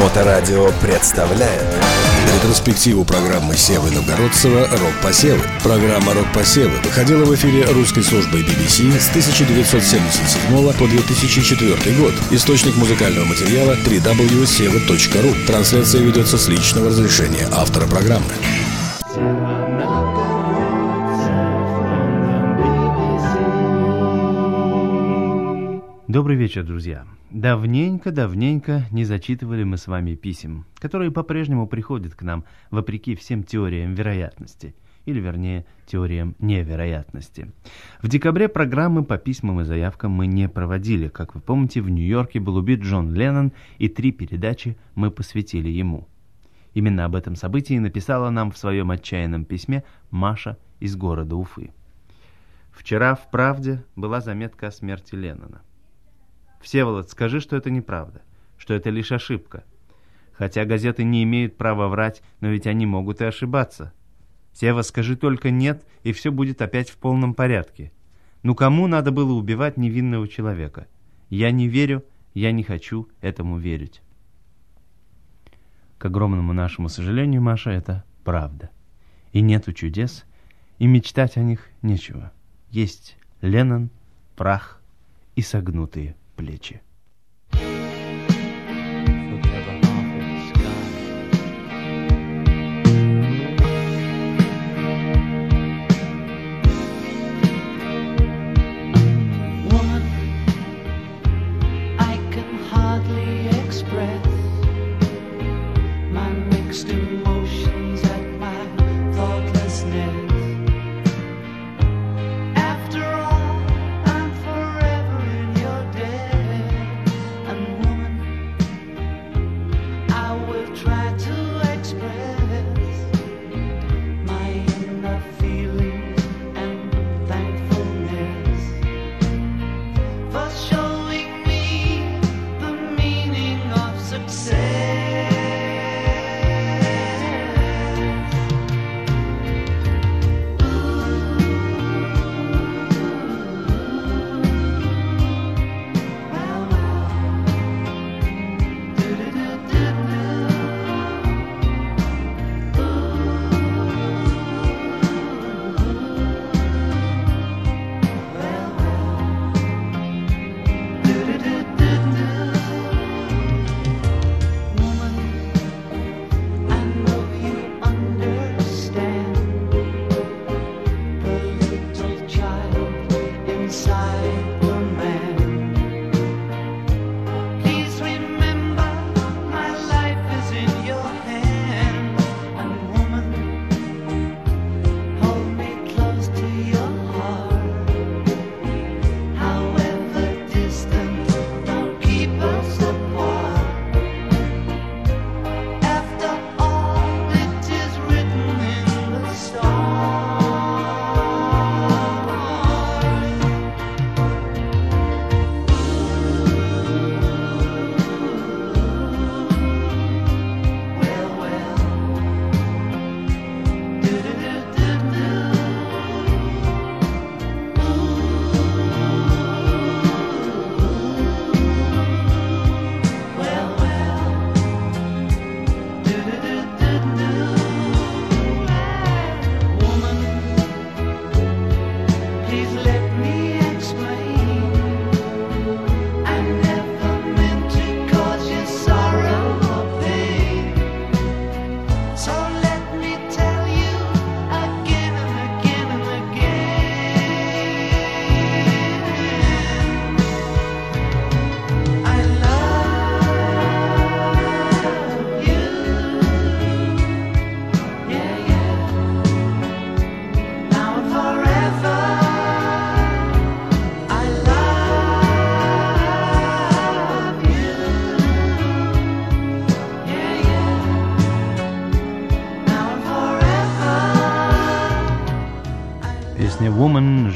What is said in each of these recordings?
Моторадио представляет Ретроспективу программы Севы Новгородцева «Рок-посевы». Программа «Рок-посевы» выходила в эфире русской службой BBC с 1977 по 2004 год. Источник музыкального материала www.seva.ru. Трансляция ведется с личного разрешения автора программы. Добрый вечер, друзья. Давненько-давненько не зачитывали мы с вами писем, которые по-прежнему приходят к нам вопреки всем теориям вероятности, или вернее теориям невероятности. В декабре программы по письмам и заявкам мы не проводили. Как вы помните, в Нью-Йорке был убит Джон Леннон, и три передачи мы посвятили ему. Именно об этом событии написала нам в своем отчаянном письме Маша из города Уфы. Вчера в «Правде» была заметка о смерти Леннона. Всеволод, скажи, что это неправда, что это лишь ошибка. Хотя газеты не имеют права врать, но ведь они могут и ошибаться. Сева, скажи только «нет», и все будет опять в полном порядке. Ну кому надо было убивать невинного человека? Я не верю, я не хочу этому верить. К огромному нашему сожалению, Маша, это правда. И нету чудес, и мечтать о них нечего. Есть Леннон, прах и согнутые плечи.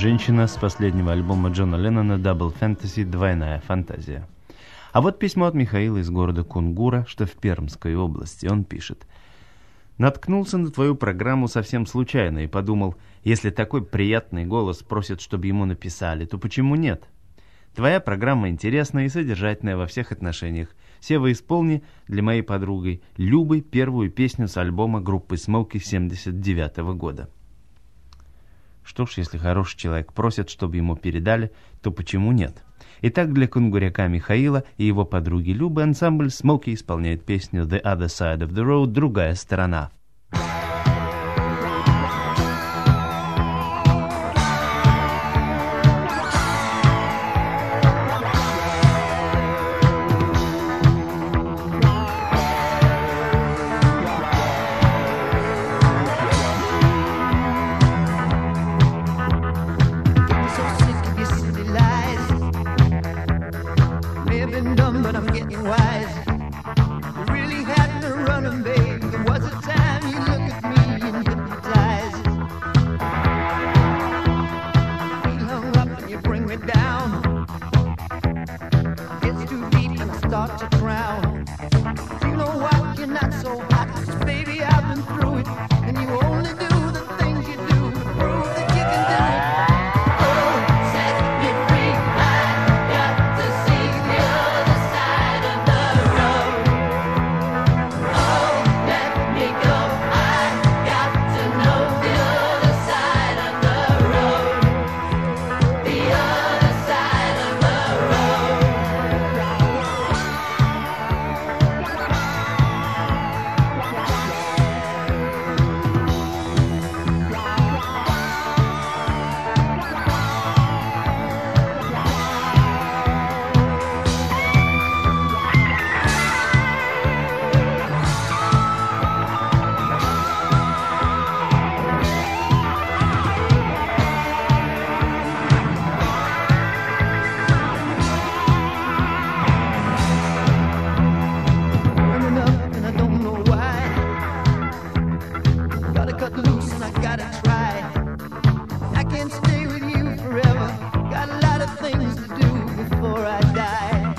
Женщина с последнего альбома Джона Леннона «Double Fantasy» – «Двойная фантазия». А вот письмо от Михаила из города Кунгура, что в Пермской области. Он пишет. Наткнулся на твою программу совсем случайно и подумал, если такой приятный голос просит, чтобы ему написали, то почему нет? Твоя программа интересная и содержательная во всех отношениях. Сева, исполни для моей подруги Любы первую песню с альбома группы Смоки 79 года. Что ж, если хороший человек просит, чтобы ему передали, то почему нет? Итак, для кунгуряка Михаила и его подруги Любы ансамбль Смоки исполняет песню «The Other Side of the Road» «Другая сторона». Can't stay with you forever. Got a lot of things to do before I die.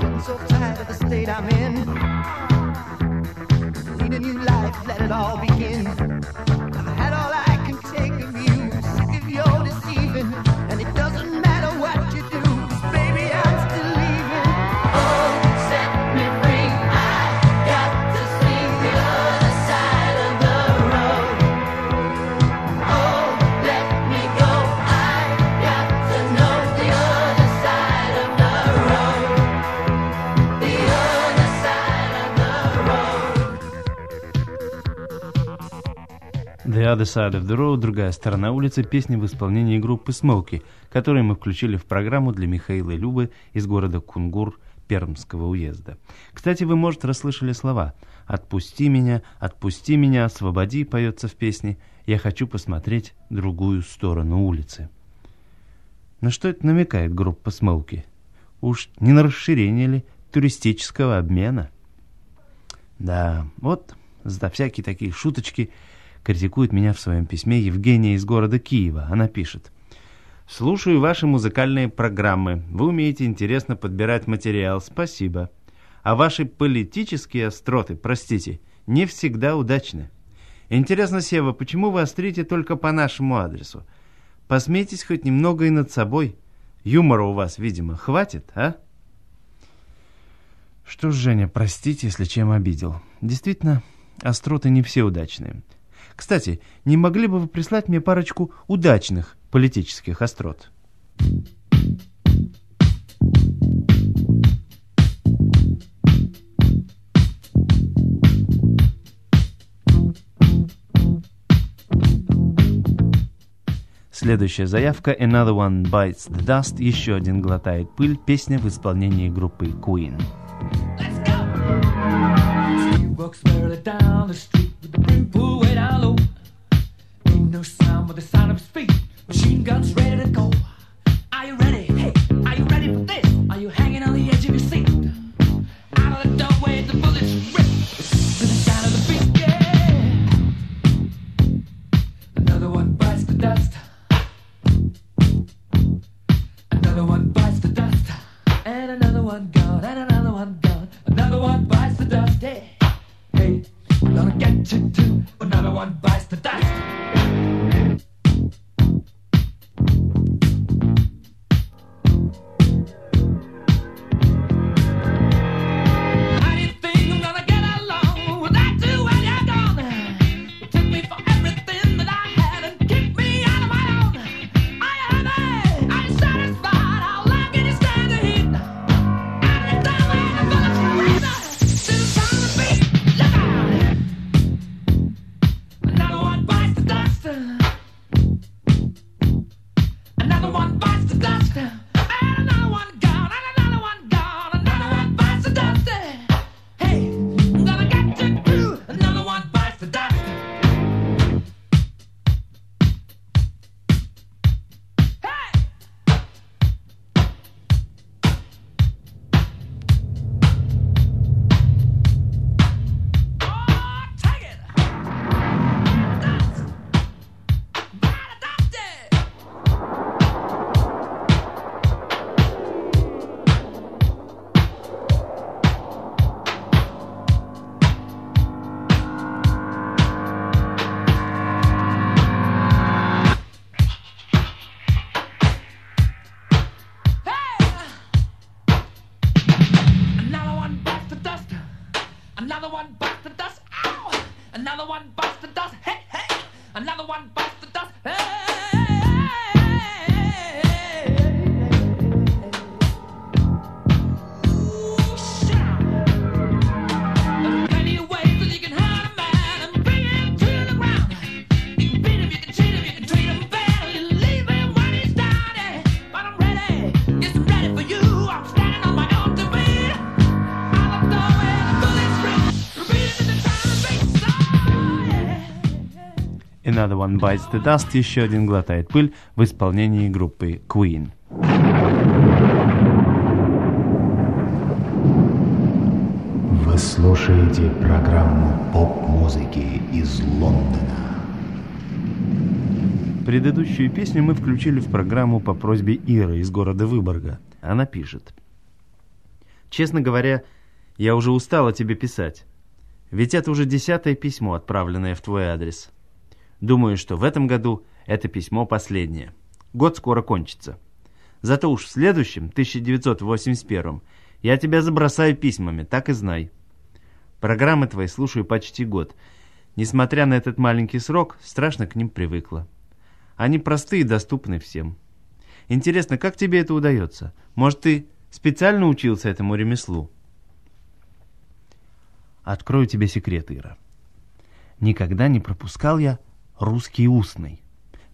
Getting so tired of the state I'm in. Need a new life, let it all begin. The Other Side of the Road, другая сторона улицы, песня в исполнении группы Смоки, которую мы включили в программу для Михаила Любы из города Кунгур Пермского уезда. Кстати, вы, может, расслышали слова «Отпусти меня, отпусти меня, освободи» поется в песне «Я хочу посмотреть другую сторону улицы». На что это намекает группа Смоки? Уж не на расширение ли туристического обмена? Да, вот за всякие такие шуточки критикует меня в своем письме Евгения из города Киева. Она пишет. «Слушаю ваши музыкальные программы. Вы умеете интересно подбирать материал. Спасибо. А ваши политические остроты, простите, не всегда удачны. Интересно, Сева, почему вы острите только по нашему адресу? Посмейтесь хоть немного и над собой. Юмора у вас, видимо, хватит, а?» Что ж, Женя, простите, если чем обидел. Действительно, остроты не все удачные. Кстати, не могли бы вы прислать мне парочку удачных политических острот? Следующая заявка «Another One Bites the Dust» еще один глотает пыль, песня в исполнении группы Queen. She walks merrily down the street with the brim pulled way down low. Ain't no sound but the sound of speed. Machine guns ready to go. Are you ready? One Bites the Dust, еще один глотает пыль в исполнении группы Queen. Вы слушаете программу поп-музыки из Лондона. Предыдущую песню мы включили в программу по просьбе Иры из города Выборга. Она пишет. «Честно говоря, я уже устала тебе писать. Ведь это уже десятое письмо, отправленное в твой адрес. Думаю, что в этом году это письмо последнее. Год скоро кончится. Зато уж в следующем, 1981 я тебя забросаю письмами, так и знай. Программы твои слушаю почти год. Несмотря на этот маленький срок, страшно к ним привыкла. Они простые и доступны всем. Интересно, как тебе это удается? Может, ты специально учился этому ремеслу? Открою тебе секрет, Ира. Никогда не пропускал я русский устный.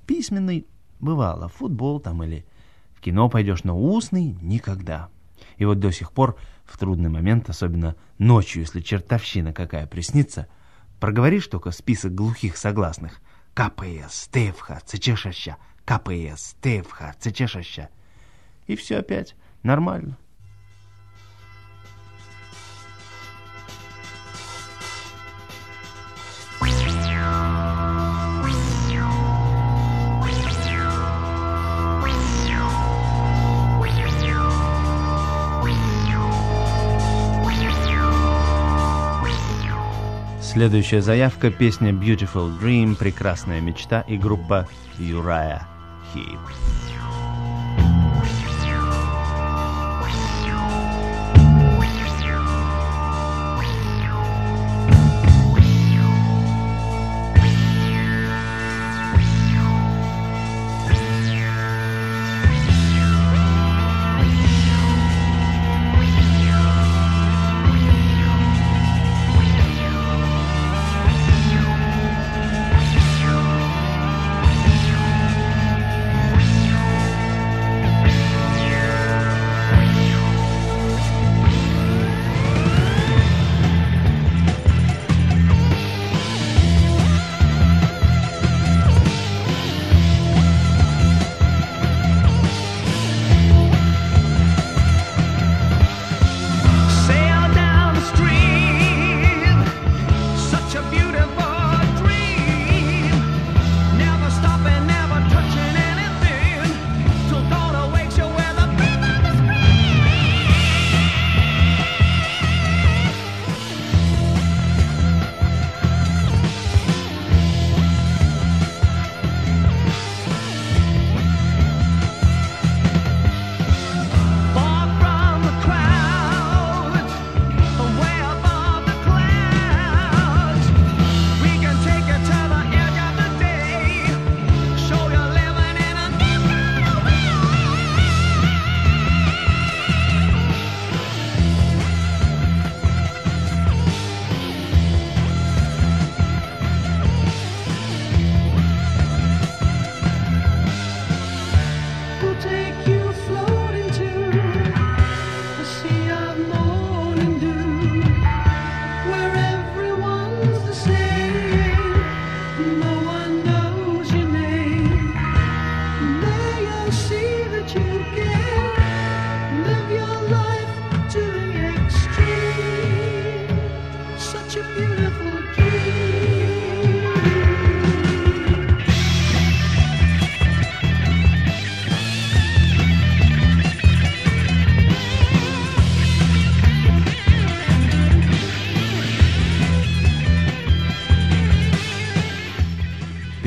Письменный бывало, в футбол там или в кино пойдешь, но устный никогда. И вот до сих пор в трудный момент, особенно ночью, если чертовщина какая приснится, проговоришь только список глухих согласных. КПС, ТФХ, ЦЧШ, КПС, ТФХ, ЦЧШ. И все опять нормально. Следующая заявка – песня Beautiful Dream, прекрасная мечта и группа Uriah Heep.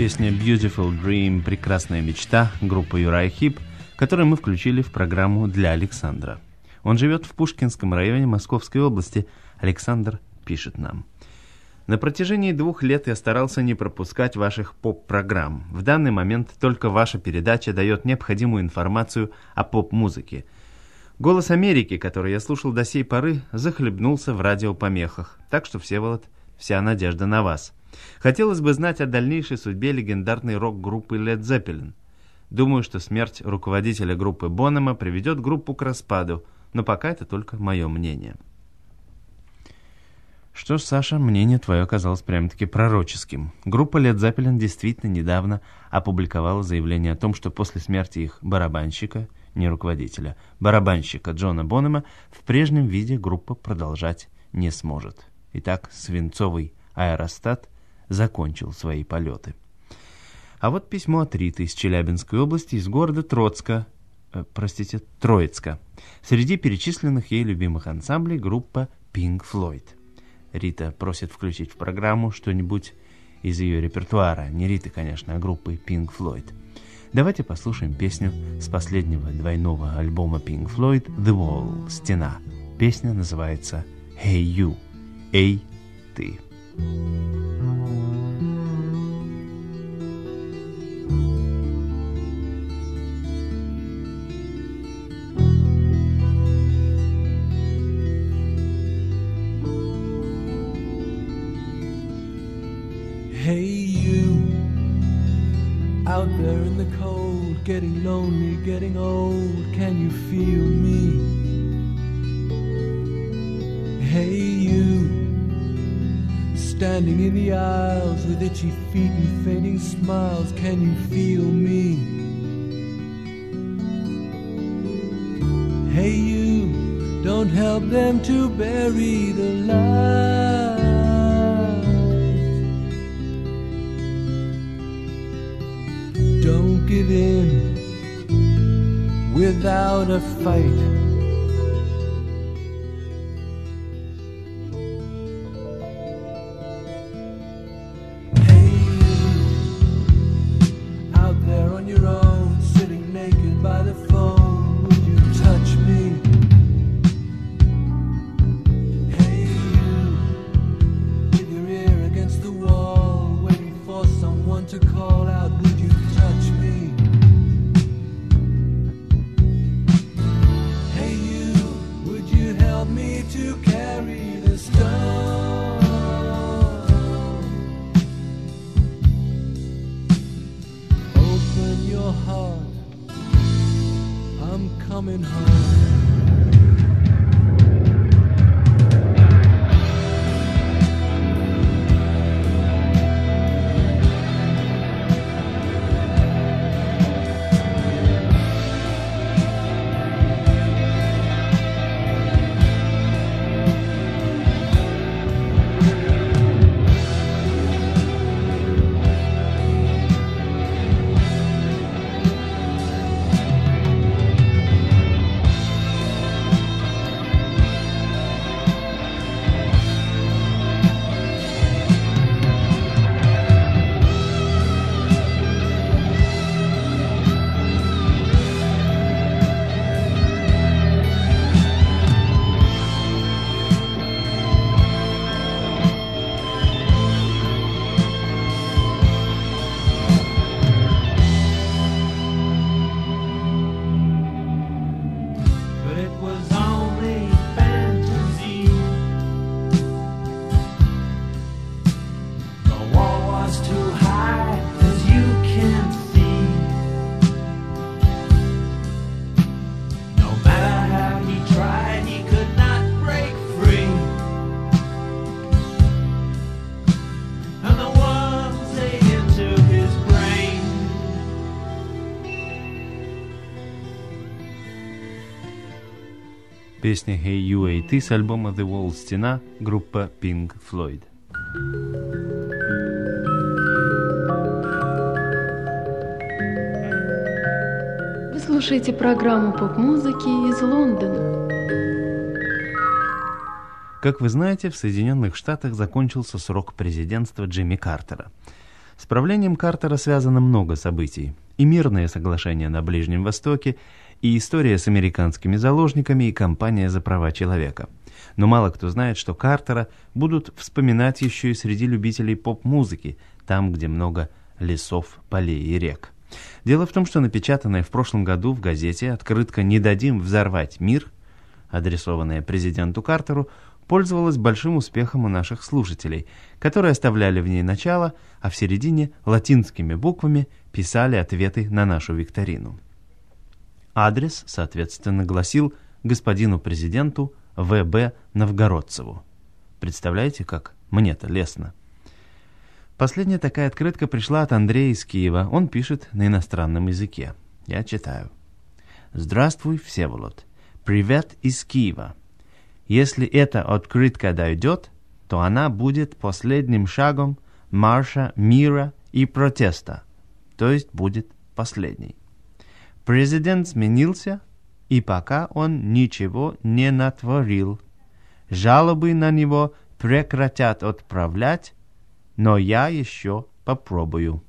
Песня Beautiful Dream, прекрасная мечта, группа Юрай Хип, которую мы включили в программу для Александра. Он живет в Пушкинском районе Московской области. Александр пишет нам. На протяжении двух лет я старался не пропускать ваших поп-программ. В данный момент только ваша передача дает необходимую информацию о поп-музыке. «Голос Америки», который я слушал до сей поры, захлебнулся в радиопомехах. Так что, Всеволод, вся надежда на вас. Хотелось бы знать о дальнейшей судьбе легендарной рок-группы Led Zeppelin. Думаю, что смерть руководителя группы Бонома приведет группу к распаду, но пока это только мое мнение. Что ж, Саша, мнение твое оказалось прямо-таки пророческим. Группа Led Zeppelin действительно недавно опубликовала заявление о том, что после смерти их барабанщика, не руководителя, барабанщика Джона Бонома, в прежнем виде группа продолжать не сможет. Итак, свинцовый аэростат закончил свои полеты. А вот письмо от Риты из Челябинской области, из города Троцка, э, простите, Троицка. Среди перечисленных ей любимых ансамблей группа Pink Floyd. Рита просит включить в программу что-нибудь из ее репертуара. Не Риты, конечно, а группы Pink Floyd. Давайте послушаем песню с последнего двойного альбома Pink Floyd «The Wall» — «Стена». Песня называется «Hey You» — «Эй, ты». Hey, in the cold, getting lonely, getting old. Can you feel me? Hey, you standing in the aisles with itchy feet and fainting smiles. Can you feel me? Hey, you don't help them to bury the light. Without a fight. Hey, you, out there on your own, Песня «Hey You, Эй Ты» с альбома «The Wall» «Стена» группа Pink Floyd. Вы слушаете программу поп-музыки из Лондона. Как вы знаете, в Соединенных Штатах закончился срок президентства Джимми Картера. С правлением Картера связано много событий. И мирное соглашение на Ближнем Востоке, и история с американскими заложниками и кампания за права человека. Но мало кто знает, что Картера будут вспоминать еще и среди любителей поп-музыки, там, где много лесов, полей и рек. Дело в том, что напечатанная в прошлом году в газете открытка «Не дадим взорвать мир», адресованная президенту Картеру, пользовалась большим успехом у наших слушателей, которые оставляли в ней начало, а в середине латинскими буквами писали ответы на нашу викторину. Адрес, соответственно, гласил господину президенту В.Б. Новгородцеву. Представляете, как мне-то лестно. Последняя такая открытка пришла от Андрея из Киева. Он пишет на иностранном языке. Я читаю. «Здравствуй, Всеволод. Привет из Киева. Если эта открытка дойдет, то она будет последним шагом марша мира и протеста, то есть будет последней. Президент сменился, и пока он ничего не натворил. Жалобы на него прекратят отправлять, но я еще попробую.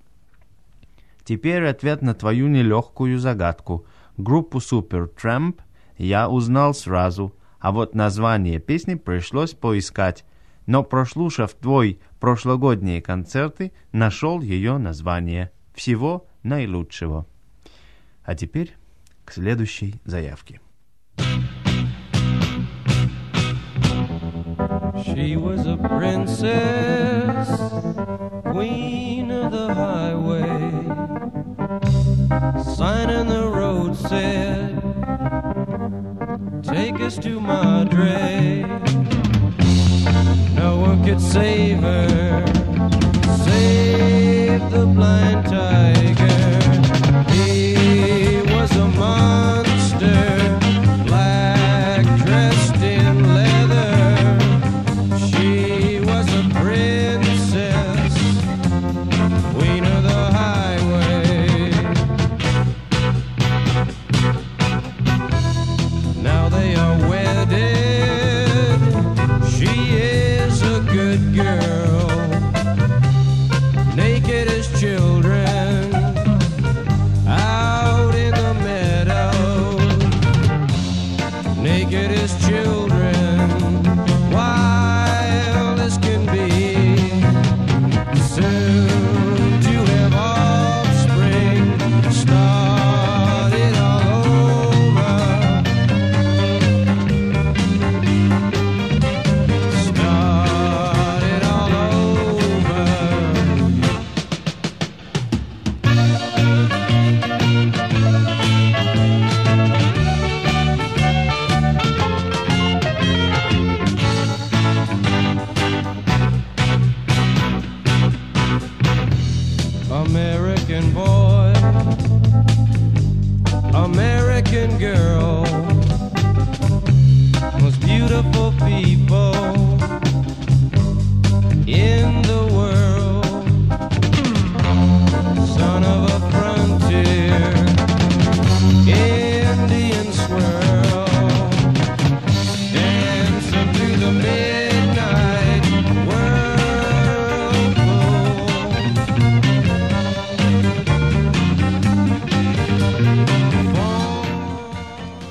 Теперь ответ на твою нелегкую загадку. Группу Supertramp я узнал сразу, а вот название песни пришлось поискать. Но прослушав твой прошлогодние концерты, нашел ее название. Всего наилучшего. А теперь к следующей заявке. She was a princess, queen of the highway. Sign in the road said, Take us to Madre. No one could save her, save the blind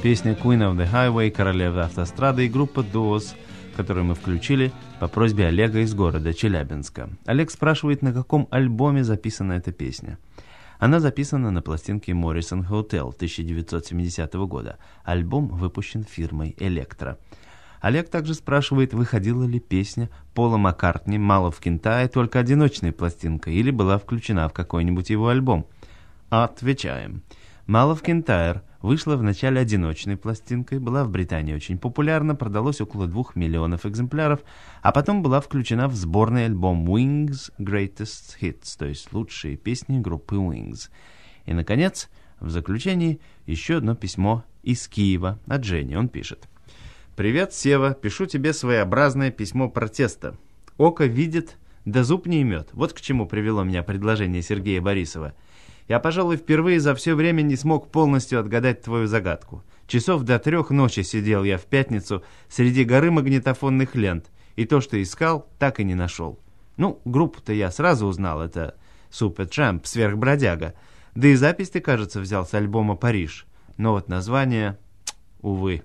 Песня Queen of the Highway, королева автострады и группа Doors, которую мы включили по просьбе Олега из города Челябинска. Олег спрашивает, на каком альбоме записана эта песня. Она записана на пластинке Morrison Hotel 1970 года. Альбом выпущен фирмой Electra. Олег также спрашивает, выходила ли песня Пола Маккартни «Мало в Кентае» только одиночной пластинкой или была включена в какой-нибудь его альбом. Отвечаем. «Мало в Кентайр» вышла в начале одиночной пластинкой, была в Британии очень популярна, продалось около двух миллионов экземпляров, а потом была включена в сборный альбом Wings Greatest Hits, то есть лучшие песни группы Wings. И, наконец, в заключении еще одно письмо из Киева от Жени. Он пишет. «Привет, Сева. Пишу тебе своеобразное письмо протеста. Око видит, да зуб не имет. Вот к чему привело меня предложение Сергея Борисова. Я, пожалуй, впервые за все время не смог полностью отгадать твою загадку. Часов до трех ночи сидел я в пятницу среди горы магнитофонных лент, и то, что искал, так и не нашел. Ну, группу-то я сразу узнал, это Супер Трамп, сверхбродяга. Да и запись ты, кажется, взял с альбома «Париж». но вот название, увы.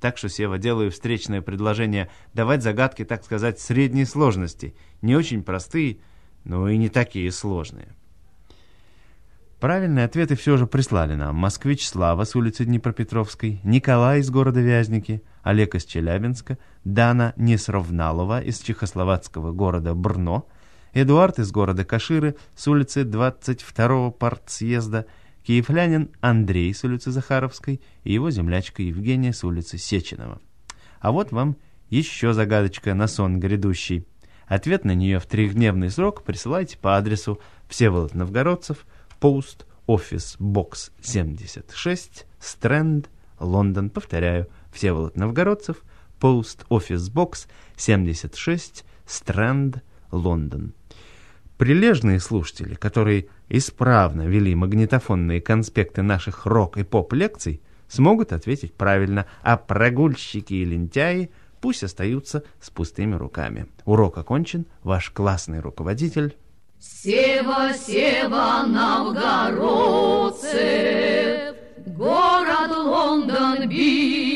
Так что, Сева, делаю встречное предложение давать загадки, так сказать, средней сложности. Не очень простые, но и не такие сложные. Правильные ответы все же прислали нам. Москвич Слава с улицы Днепропетровской, Николай из города Вязники, Олег из Челябинска, Дана Несровналова из чехословацкого города Брно, Эдуард из города Каширы с улицы 22-го партсъезда, киевлянин Андрей с улицы Захаровской и его землячка Евгения с улицы Сеченова. А вот вам еще загадочка на сон грядущий. Ответ на нее в трехдневный срок присылайте по адресу Всеволод Новгородцев, Post Office Box 76, Стрэнд, Лондон. Повторяю, Всеволод Новгородцев, Post Office Box 76, Стрэнд, Лондон. Прилежные слушатели, которые исправно вели магнитофонные конспекты наших рок- и поп-лекций, смогут ответить правильно, а прогульщики и лентяи пусть остаются с пустыми руками. Урок окончен. Ваш классный руководитель Сева, Сева, новгородцев, город Лондон, BBC.